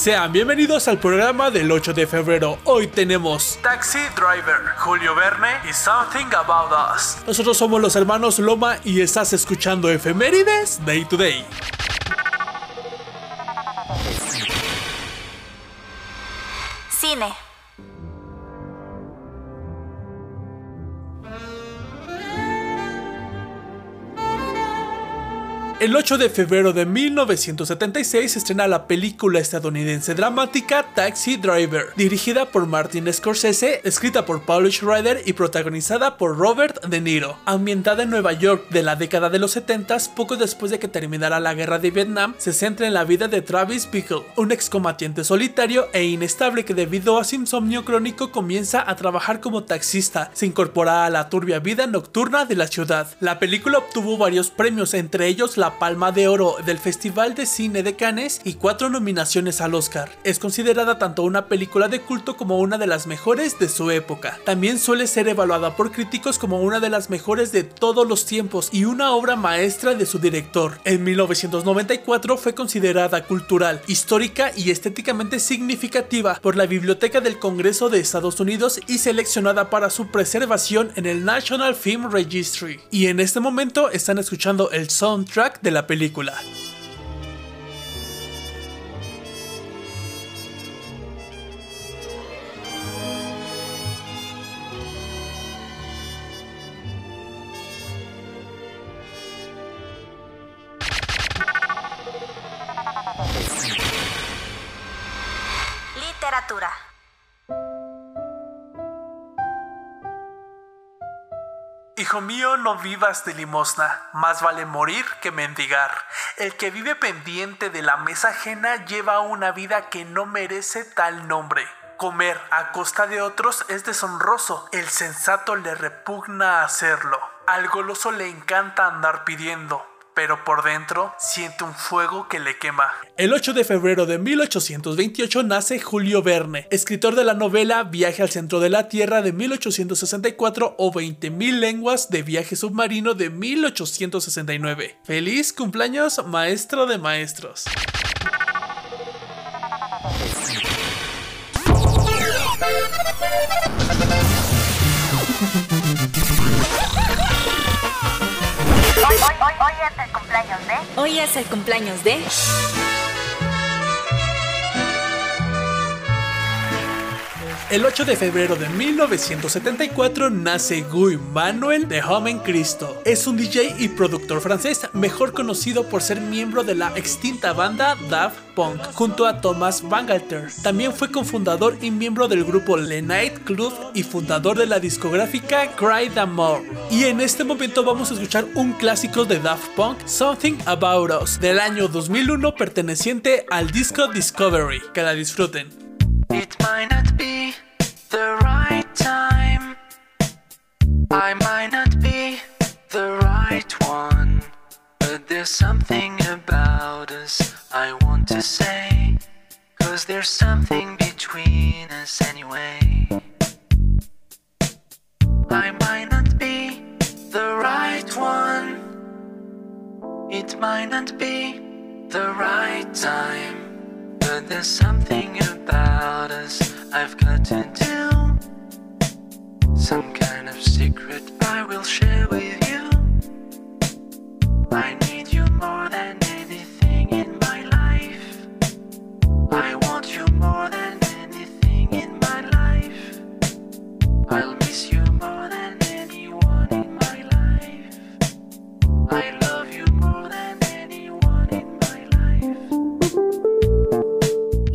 Sean bienvenidos al programa del 8 de febrero. Hoy tenemos Taxi Driver, Julio Verne y Something About Us. Nosotros somos los hermanos Loma y estás escuchando Efemérides Day to Day. Cine. El 8 de febrero de 1976 se estrena la película estadounidense dramática Taxi Driver, dirigida por Martin Scorsese, escrita por Paul Schrader y protagonizada por Robert De Niro. Ambientada en Nueva York de la década de los 70, poco después de que terminara la guerra de Vietnam, se centra en la vida de Travis Bickle, un excombatiente solitario e inestable que debido a su insomnio crónico comienza a trabajar como taxista. Se incorpora a la turbia vida nocturna de la ciudad. La película obtuvo varios premios, entre ellos la Palma de Oro del Festival de Cine de Cannes y cuatro nominaciones al Oscar. Es considerada tanto una película de culto como una de las mejores de su época. También suele ser evaluada por críticos como una de las mejores de todos los tiempos y una obra maestra de su director. En 1994 fue considerada cultural, histórica y estéticamente significativa por la Biblioteca del Congreso de Estados Unidos y seleccionada para su preservación en el National Film Registry. Y en este momento están escuchando el soundtrack de la película. Literatura. Hijo mío, no vivas de limosna, más vale morir que mendigar. El que vive pendiente de la mesa ajena lleva una vida que no merece tal nombre. Comer a costa de otros es deshonroso, el sensato le repugna hacerlo. Al goloso le encanta andar pidiendo, pero por dentro siente un fuego que le quema. El 8 de febrero de 1828 nace Julio Verne, escritor de la novela Viaje al centro de la Tierra de 1864 o 20.000 lenguas de viaje submarino de 1869. Feliz cumpleaños, maestro de maestros. Hoy, hoy, es el cumpleaños de. Hoy es el cumpleaños de... El 8 de febrero de 1974 nace Guy Manuel de Homen Cristo. Es un DJ y productor francés, mejor conocido por ser miembro de la extinta banda Daft Punk, junto a Thomas Bangalter. También fue cofundador y miembro del grupo Le Night Club y fundador de la discográfica Cry the More. Y en este momento vamos a escuchar un clásico de Daft Punk, Something About Us, del año 2001 perteneciente al disco Discovery. Que la disfruten. The right time. I might not be the right one. But there's something about us I want to say. Cause there's something between us anyway. I might not be the right one. It might not be the right time. But there's something about us I've got to do. Some kind of secret I will share with you. I need you more than anything in my life. I want you more than anything in my life. I'll